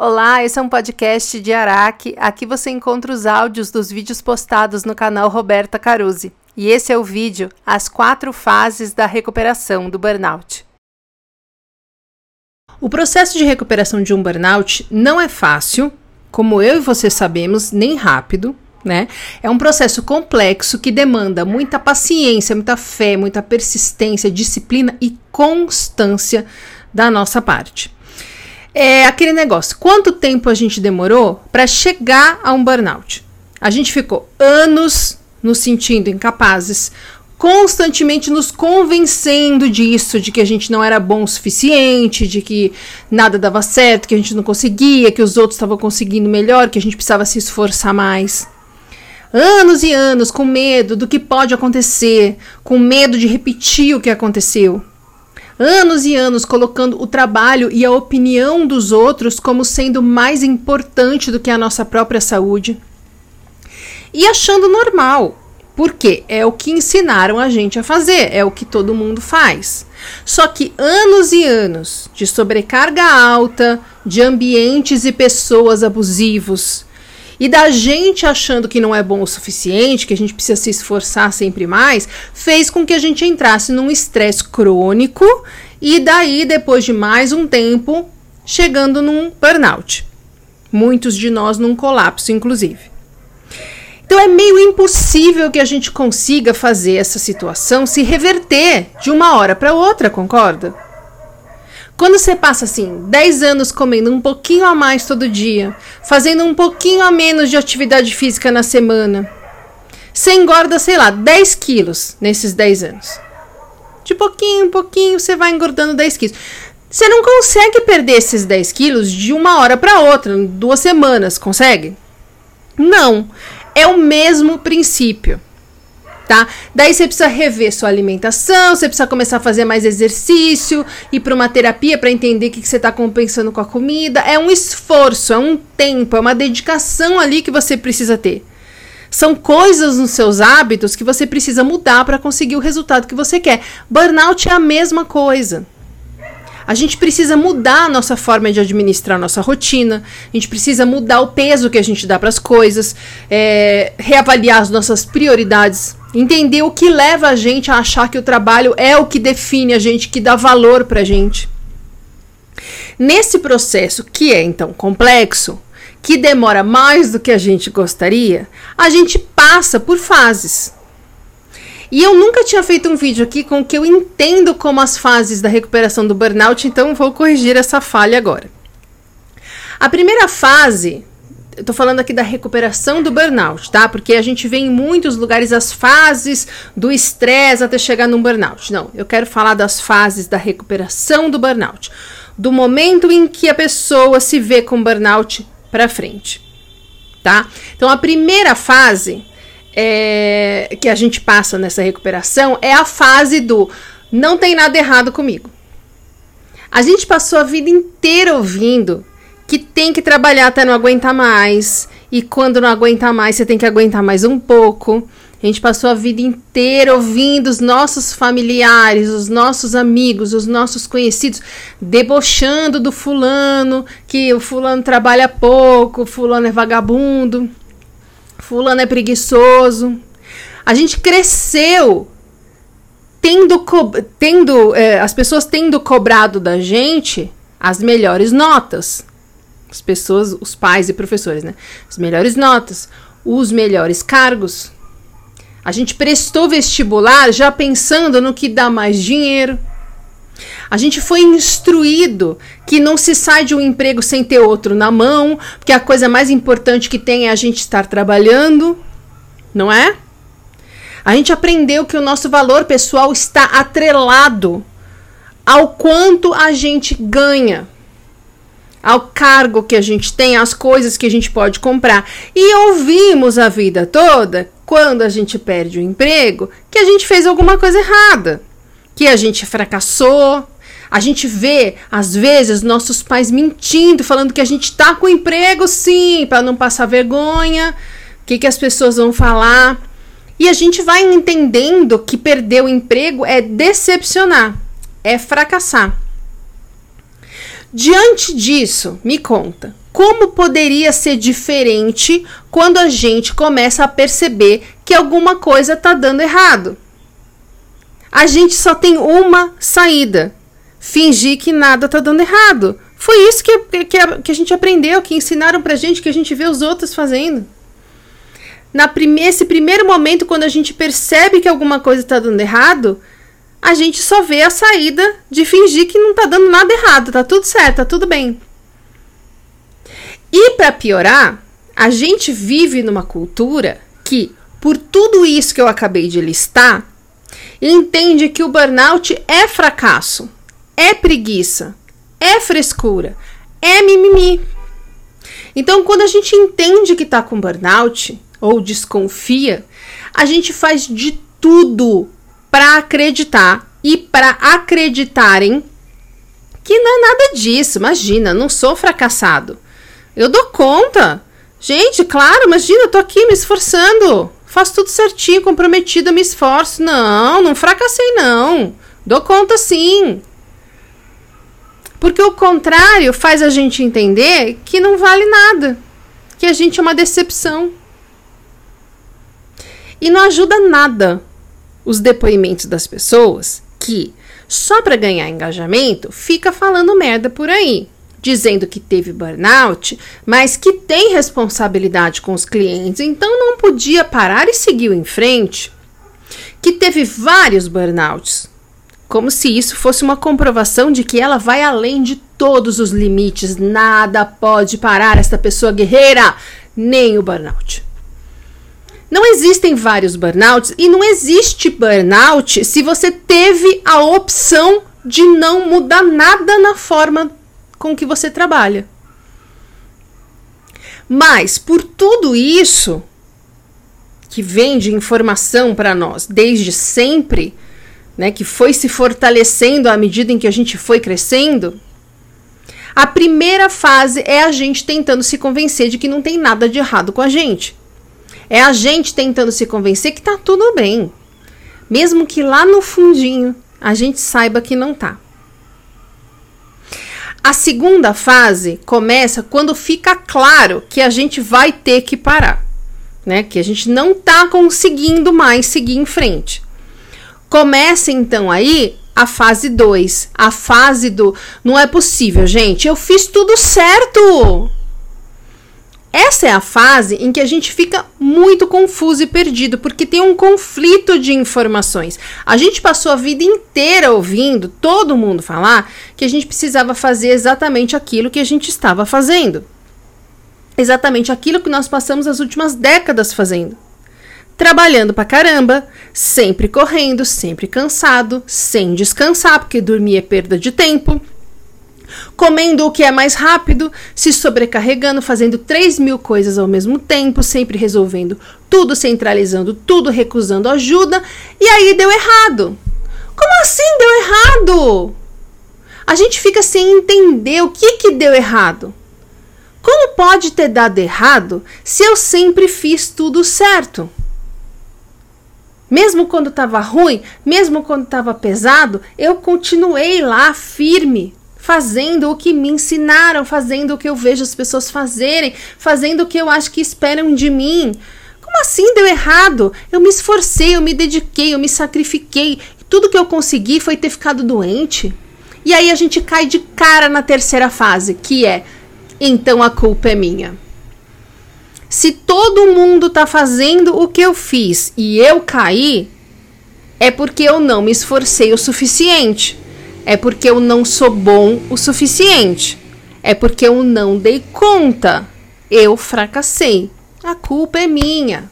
Olá, esse é um podcast de Araque. Aqui você encontra os áudios dos vídeos postados no canal Roberta Caruzzi. E esse é o vídeo As quatro fases da recuperação do burnout. O processo de recuperação de um burnout não é fácil, como eu e você sabemos, nem rápido, né? É um processo complexo que demanda muita paciência, muita fé, muita persistência, disciplina e constância da nossa parte é aquele negócio: quanto tempo a gente demorou para chegar a um burnout? A gente ficou anos nos sentindo incapazes, constantemente nos convencendo disso, de que a gente não era bom o suficiente, de que nada dava certo, que a gente não conseguia, que os outros estavam conseguindo melhor, que a gente precisava se esforçar mais. Anos e anos com medo do que pode acontecer, com medo de repetir o que aconteceu anos e anos colocando o trabalho e a opinião dos outros como sendo mais importante do que a nossa própria saúde. E achando normal, porque é o que ensinaram a gente a fazer, é o que todo mundo faz. Só que anos e anos de sobrecarga alta, de ambientes e pessoas abusivos, e da gente achando que não é bom o suficiente, que a gente precisa se esforçar sempre mais, fez com que a gente entrasse num estresse crônico e daí, depois de mais um tempo, chegando num burnout. Muitos de nós num colapso, inclusive. Então é meio impossível que a gente consiga fazer essa situação se reverter de uma hora para outra, concorda? Quando você passa assim 10 anos comendo um pouquinho a mais todo dia, fazendo um pouquinho a menos de atividade física na semana, você engorda, sei lá, 10 quilos nesses 10 anos. De pouquinho em pouquinho você vai engordando 10 quilos. Você não consegue perder esses 10 quilos de uma hora para outra, duas semanas, consegue? Não. É o mesmo princípio tá? Daí você precisa rever sua alimentação, você precisa começar a fazer mais exercício, ir para uma terapia para entender o que, que você está compensando com a comida. É um esforço, é um tempo, é uma dedicação ali que você precisa ter. São coisas nos seus hábitos que você precisa mudar para conseguir o resultado que você quer. Burnout é a mesma coisa. A gente precisa mudar a nossa forma de administrar a nossa rotina, a gente precisa mudar o peso que a gente dá para as coisas, é, reavaliar as nossas prioridades, entender o que leva a gente a achar que o trabalho é o que define a gente, que dá valor para a gente. Nesse processo, que é então complexo, que demora mais do que a gente gostaria, a gente passa por fases. E eu nunca tinha feito um vídeo aqui com o que eu entendo como as fases da recuperação do burnout, então vou corrigir essa falha agora. A primeira fase, eu tô falando aqui da recuperação do burnout, tá? Porque a gente vê em muitos lugares as fases do estresse até chegar num burnout. Não, eu quero falar das fases da recuperação do burnout. Do momento em que a pessoa se vê com burnout para frente, tá? Então a primeira fase é, que a gente passa nessa recuperação é a fase do não tem nada errado comigo. A gente passou a vida inteira ouvindo que tem que trabalhar até não aguentar mais, e quando não aguentar mais, você tem que aguentar mais um pouco. A gente passou a vida inteira ouvindo os nossos familiares, os nossos amigos, os nossos conhecidos debochando do fulano, que o fulano trabalha pouco, o fulano é vagabundo. Fulano é preguiçoso. A gente cresceu tendo, tendo é, as pessoas tendo cobrado da gente as melhores notas. As pessoas, os pais e professores, né? As melhores notas, os melhores cargos. A gente prestou vestibular já pensando no que dá mais dinheiro. A gente foi instruído que não se sai de um emprego sem ter outro na mão, porque a coisa mais importante que tem é a gente estar trabalhando, não é? A gente aprendeu que o nosso valor pessoal está atrelado ao quanto a gente ganha, ao cargo que a gente tem, às coisas que a gente pode comprar. E ouvimos a vida toda, quando a gente perde o emprego, que a gente fez alguma coisa errada que a gente fracassou. A gente vê, às vezes, nossos pais mentindo, falando que a gente tá com emprego sim, para não passar vergonha, o que, que as pessoas vão falar. E a gente vai entendendo que perder o emprego é decepcionar, é fracassar. Diante disso, me conta, como poderia ser diferente quando a gente começa a perceber que alguma coisa está dando errado? A gente só tem uma saída: fingir que nada está dando errado. Foi isso que, que, a, que a gente aprendeu, que ensinaram pra gente, que a gente vê os outros fazendo. Na prime esse primeiro momento, quando a gente percebe que alguma coisa está dando errado, a gente só vê a saída de fingir que não está dando nada errado, tá tudo certo, tá tudo bem. E para piorar, a gente vive numa cultura que, por tudo isso que eu acabei de listar, entende que o burnout é fracasso, é preguiça, é frescura, é mimimi. Então, quando a gente entende que está com burnout ou desconfia, a gente faz de tudo para acreditar e para acreditarem que não é nada disso. Imagina, não sou fracassado. Eu dou conta. Gente, claro, imagina, eu tô aqui me esforçando. Faço tudo certinho, comprometido, me esforço. Não, não fracassei não. Dou conta sim. Porque o contrário faz a gente entender que não vale nada, que a gente é uma decepção. E não ajuda nada os depoimentos das pessoas que, só para ganhar engajamento, fica falando merda por aí, dizendo que teve burnout, mas que tem responsabilidade com os clientes, então não podia parar e seguiu em frente. Que teve vários burnouts, como se isso fosse uma comprovação de que ela vai além de todos os limites. Nada pode parar esta pessoa guerreira, nem o burnout. Não existem vários burnouts e não existe burnout se você teve a opção de não mudar nada na forma com que você trabalha. Mas por tudo isso que vem de informação para nós desde sempre, né, que foi se fortalecendo à medida em que a gente foi crescendo, a primeira fase é a gente tentando se convencer de que não tem nada de errado com a gente. É a gente tentando se convencer que tá tudo bem. Mesmo que lá no fundinho a gente saiba que não tá. A segunda fase começa quando fica claro que a gente vai ter que parar, né? Que a gente não tá conseguindo mais seguir em frente. Começa então aí a fase 2, a fase do não é possível, gente, eu fiz tudo certo. Essa é a fase em que a gente fica muito confuso e perdido, porque tem um conflito de informações. A gente passou a vida inteira ouvindo todo mundo falar que a gente precisava fazer exatamente aquilo que a gente estava fazendo. Exatamente aquilo que nós passamos as últimas décadas fazendo trabalhando pra caramba, sempre correndo, sempre cansado, sem descansar, porque dormir é perda de tempo, comendo o que é mais rápido, se sobrecarregando, fazendo 3 mil coisas ao mesmo tempo, sempre resolvendo tudo, centralizando tudo, recusando ajuda, e aí deu errado. Como assim deu errado? A gente fica sem entender o que, que deu errado. Como pode ter dado errado se eu sempre fiz tudo certo? Mesmo quando estava ruim, mesmo quando estava pesado, eu continuei lá firme, fazendo o que me ensinaram, fazendo o que eu vejo as pessoas fazerem, fazendo o que eu acho que esperam de mim. Como assim deu errado? Eu me esforcei, eu me dediquei, eu me sacrifiquei. Tudo que eu consegui foi ter ficado doente. E aí a gente cai de cara na terceira fase, que é então a culpa é minha. Se todo mundo tá fazendo o que eu fiz e eu caí, é porque eu não me esforcei o suficiente. É porque eu não sou bom o suficiente. É porque eu não dei conta. Eu fracassei. A culpa é minha.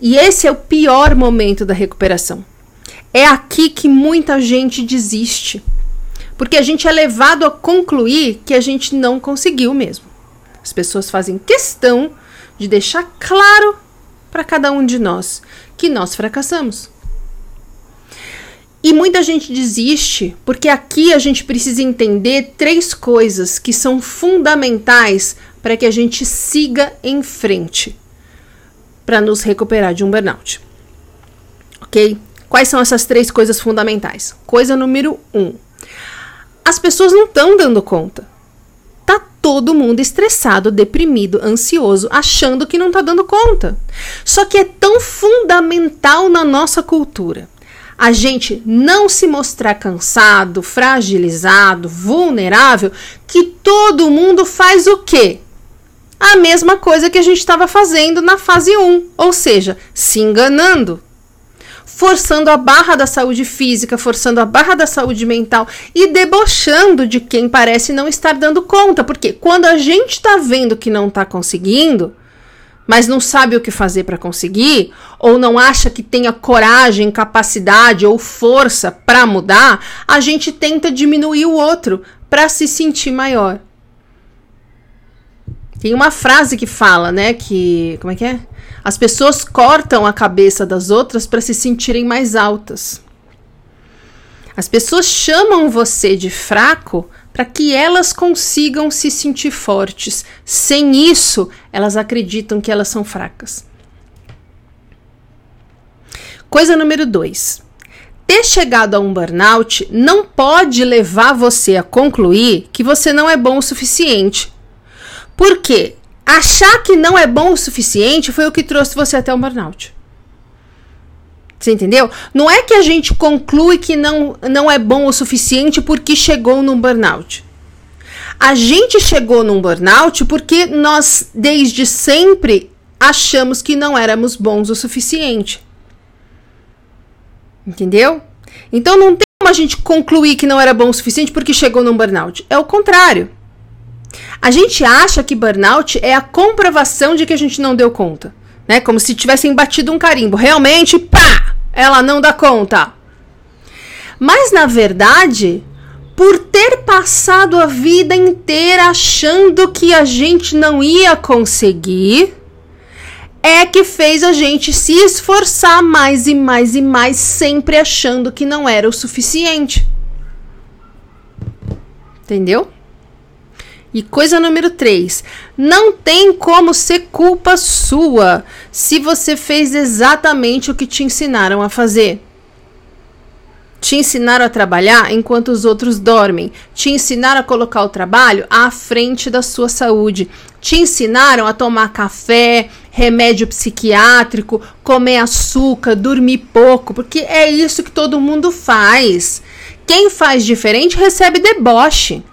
E esse é o pior momento da recuperação. É aqui que muita gente desiste. Porque a gente é levado a concluir que a gente não conseguiu mesmo. As pessoas fazem questão de deixar claro para cada um de nós que nós fracassamos. E muita gente desiste porque aqui a gente precisa entender três coisas que são fundamentais para que a gente siga em frente para nos recuperar de um burnout. Ok? Quais são essas três coisas fundamentais? Coisa número um: as pessoas não estão dando conta. Tá todo mundo estressado, deprimido, ansioso, achando que não tá dando conta. Só que é tão fundamental na nossa cultura a gente não se mostrar cansado, fragilizado, vulnerável, que todo mundo faz o quê? A mesma coisa que a gente estava fazendo na fase 1, ou seja, se enganando, forçando a barra da saúde física, forçando a barra da saúde mental e debochando de quem parece não estar dando conta, porque quando a gente está vendo que não está conseguindo, mas não sabe o que fazer para conseguir, ou não acha que tenha coragem, capacidade ou força para mudar, a gente tenta diminuir o outro para se sentir maior. Tem uma frase que fala, né, que como é que é? As pessoas cortam a cabeça das outras para se sentirem mais altas. As pessoas chamam você de fraco para que elas consigam se sentir fortes. Sem isso, elas acreditam que elas são fracas. Coisa número dois. Ter chegado a um burnout não pode levar você a concluir que você não é bom o suficiente. Por quê? Achar que não é bom o suficiente foi o que trouxe você até o burnout. Você entendeu? Não é que a gente conclui que não, não é bom o suficiente porque chegou num burnout. A gente chegou num burnout porque nós, desde sempre, achamos que não éramos bons o suficiente. Entendeu? Então não tem como a gente concluir que não era bom o suficiente porque chegou num burnout. É o contrário. A gente acha que burnout é a comprovação de que a gente não deu conta. Né? Como se tivessem batido um carimbo. Realmente, pá! ela não dá conta. Mas na verdade, por ter passado a vida inteira achando que a gente não ia conseguir, é que fez a gente se esforçar mais e mais e mais, sempre achando que não era o suficiente. Entendeu? E coisa número 3, não tem como ser culpa sua se você fez exatamente o que te ensinaram a fazer. Te ensinaram a trabalhar enquanto os outros dormem. Te ensinaram a colocar o trabalho à frente da sua saúde. Te ensinaram a tomar café, remédio psiquiátrico, comer açúcar, dormir pouco, porque é isso que todo mundo faz. Quem faz diferente recebe deboche.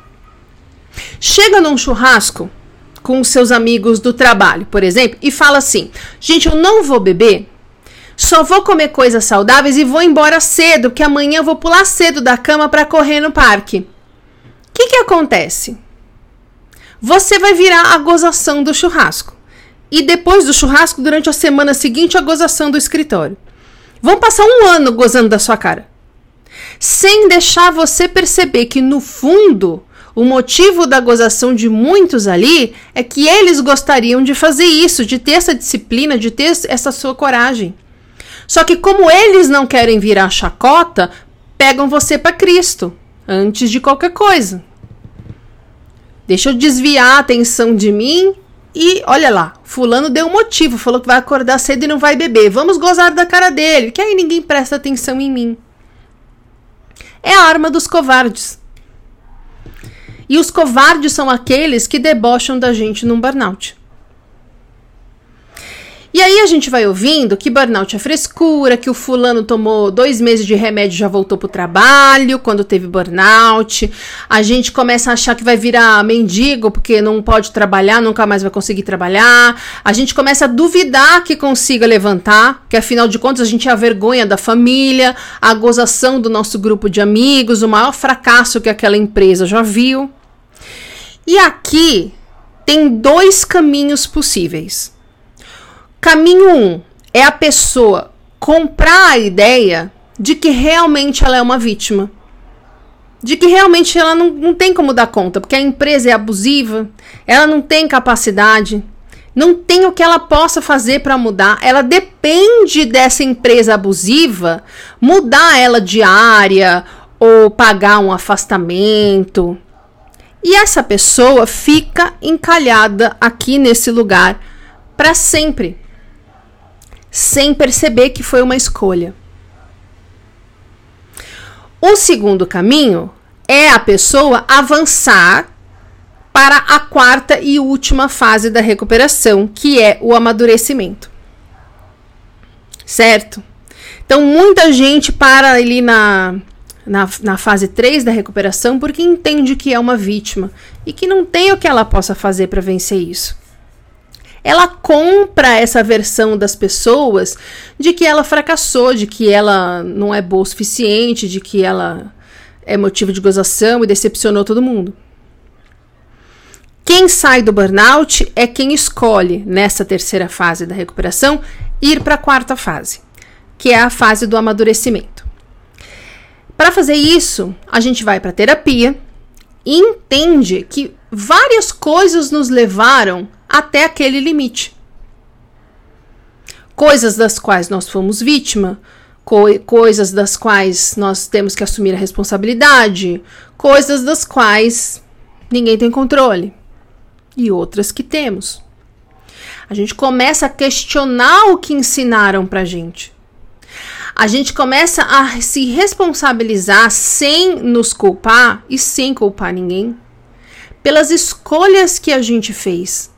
Chega num churrasco com seus amigos do trabalho, por exemplo, e fala assim: gente, eu não vou beber, só vou comer coisas saudáveis e vou embora cedo, porque amanhã eu vou pular cedo da cama para correr no parque. O que, que acontece? Você vai virar a gozação do churrasco. E depois do churrasco, durante a semana seguinte, a gozação do escritório. Vão passar um ano gozando da sua cara. Sem deixar você perceber que, no fundo, o motivo da gozação de muitos ali é que eles gostariam de fazer isso, de ter essa disciplina, de ter essa sua coragem. Só que como eles não querem virar chacota, pegam você para Cristo antes de qualquer coisa. Deixa eu desviar a atenção de mim e olha lá, fulano deu um motivo, falou que vai acordar cedo e não vai beber. Vamos gozar da cara dele, que aí ninguém presta atenção em mim. É a arma dos covardes. E os covardes são aqueles que debocham da gente num burnout. E aí a gente vai ouvindo que burnout é frescura, que o fulano tomou dois meses de remédio e já voltou pro trabalho quando teve burnout. A gente começa a achar que vai virar mendigo porque não pode trabalhar, nunca mais vai conseguir trabalhar. A gente começa a duvidar que consiga levantar, que afinal de contas a gente é a vergonha da família, a gozação do nosso grupo de amigos, o maior fracasso que aquela empresa já viu. E aqui tem dois caminhos possíveis. Caminho 1 um é a pessoa comprar a ideia de que realmente ela é uma vítima. De que realmente ela não, não tem como dar conta, porque a empresa é abusiva, ela não tem capacidade, não tem o que ela possa fazer para mudar. Ela depende dessa empresa abusiva mudar ela de área ou pagar um afastamento. E essa pessoa fica encalhada aqui nesse lugar para sempre sem perceber que foi uma escolha. O segundo caminho é a pessoa avançar para a quarta e última fase da recuperação, que é o amadurecimento. Certo? Então, muita gente para ali na, na, na fase 3 da recuperação porque entende que é uma vítima e que não tem o que ela possa fazer para vencer isso. Ela compra essa versão das pessoas de que ela fracassou, de que ela não é boa o suficiente, de que ela é motivo de gozação e decepcionou todo mundo. Quem sai do burnout é quem escolhe, nessa terceira fase da recuperação, ir para a quarta fase, que é a fase do amadurecimento. Para fazer isso, a gente vai para terapia e entende que várias coisas nos levaram até aquele limite. Coisas das quais nós fomos vítima, co coisas das quais nós temos que assumir a responsabilidade, coisas das quais ninguém tem controle e outras que temos. A gente começa a questionar o que ensinaram pra gente. A gente começa a se responsabilizar sem nos culpar e sem culpar ninguém pelas escolhas que a gente fez.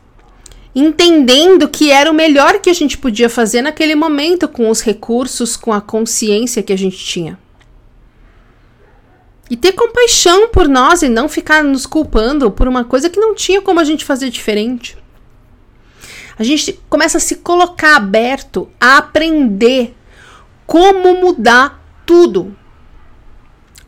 Entendendo que era o melhor que a gente podia fazer naquele momento com os recursos, com a consciência que a gente tinha. E ter compaixão por nós e não ficar nos culpando por uma coisa que não tinha como a gente fazer diferente. A gente começa a se colocar aberto a aprender como mudar tudo.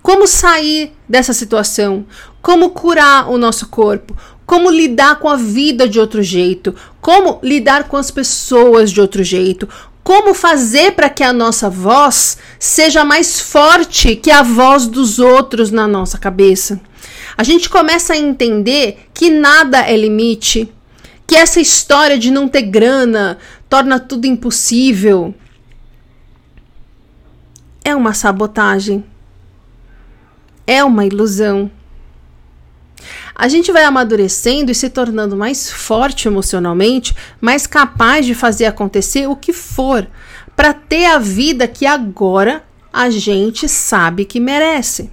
Como sair dessa situação, como curar o nosso corpo, como lidar com a vida de outro jeito, como lidar com as pessoas de outro jeito, como fazer para que a nossa voz seja mais forte que a voz dos outros na nossa cabeça. A gente começa a entender que nada é limite, que essa história de não ter grana torna tudo impossível. É uma sabotagem. É uma ilusão. A gente vai amadurecendo e se tornando mais forte emocionalmente, mais capaz de fazer acontecer o que for, para ter a vida que agora a gente sabe que merece.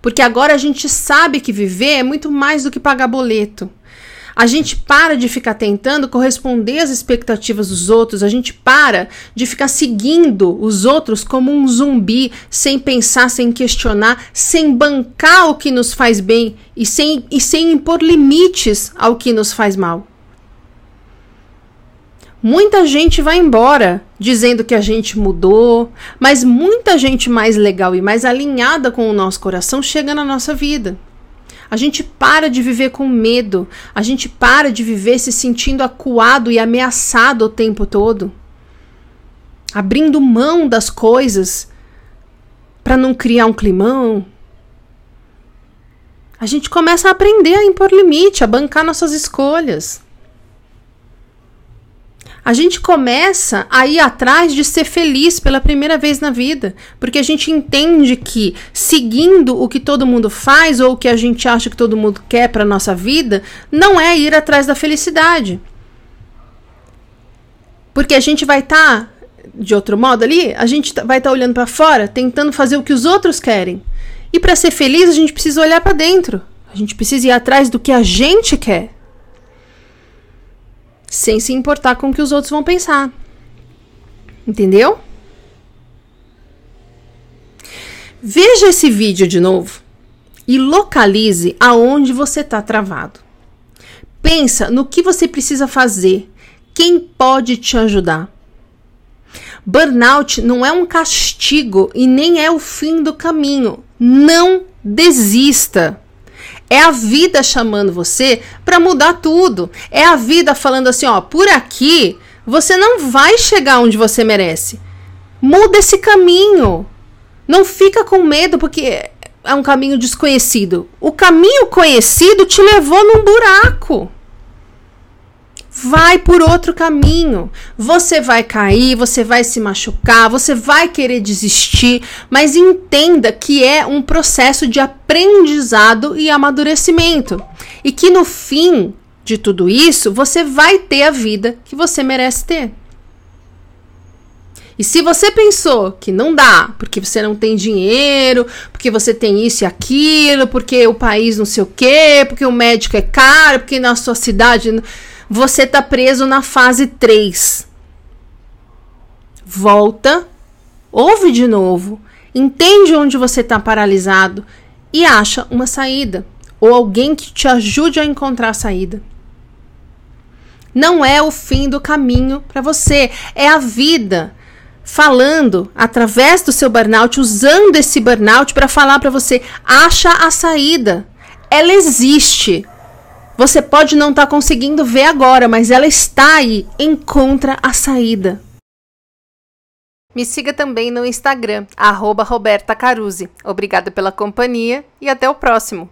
Porque agora a gente sabe que viver é muito mais do que pagar boleto. A gente para de ficar tentando corresponder às expectativas dos outros, a gente para de ficar seguindo os outros como um zumbi, sem pensar, sem questionar, sem bancar o que nos faz bem e sem, e sem impor limites ao que nos faz mal. Muita gente vai embora dizendo que a gente mudou, mas muita gente mais legal e mais alinhada com o nosso coração chega na nossa vida. A gente para de viver com medo, a gente para de viver se sentindo acuado e ameaçado o tempo todo, abrindo mão das coisas para não criar um climão. A gente começa a aprender a impor limite, a bancar nossas escolhas a gente começa a ir atrás de ser feliz pela primeira vez na vida, porque a gente entende que seguindo o que todo mundo faz ou o que a gente acha que todo mundo quer para nossa vida, não é ir atrás da felicidade. Porque a gente vai estar tá, de outro modo ali, a gente tá, vai estar tá olhando para fora, tentando fazer o que os outros querem. E para ser feliz, a gente precisa olhar para dentro. A gente precisa ir atrás do que a gente quer sem se importar com o que os outros vão pensar. Entendeu? Veja esse vídeo de novo e localize aonde você está travado. Pensa no que você precisa fazer, quem pode te ajudar. Burnout não é um castigo e nem é o fim do caminho. Não desista. É a vida chamando você para mudar tudo. É a vida falando assim, ó, por aqui você não vai chegar onde você merece. Muda esse caminho. Não fica com medo porque é um caminho desconhecido. O caminho conhecido te levou num buraco. Vai por outro caminho. Você vai cair, você vai se machucar, você vai querer desistir, mas entenda que é um processo de aprendizado e amadurecimento. E que no fim de tudo isso, você vai ter a vida que você merece ter. E se você pensou que não dá, porque você não tem dinheiro, porque você tem isso e aquilo, porque o país não sei o quê, porque o médico é caro, porque na sua cidade você tá preso na fase 3. Volta, ouve de novo, entende onde você está paralisado e acha uma saída ou alguém que te ajude a encontrar a saída não é o fim do caminho para você, é a vida falando através do seu burnout, usando esse burnout para falar para você, acha a saída. Ela existe. Você pode não estar tá conseguindo ver agora, mas ela está aí. Encontra a saída. Me siga também no Instagram, arroba Roberta. Obrigada pela companhia e até o próximo.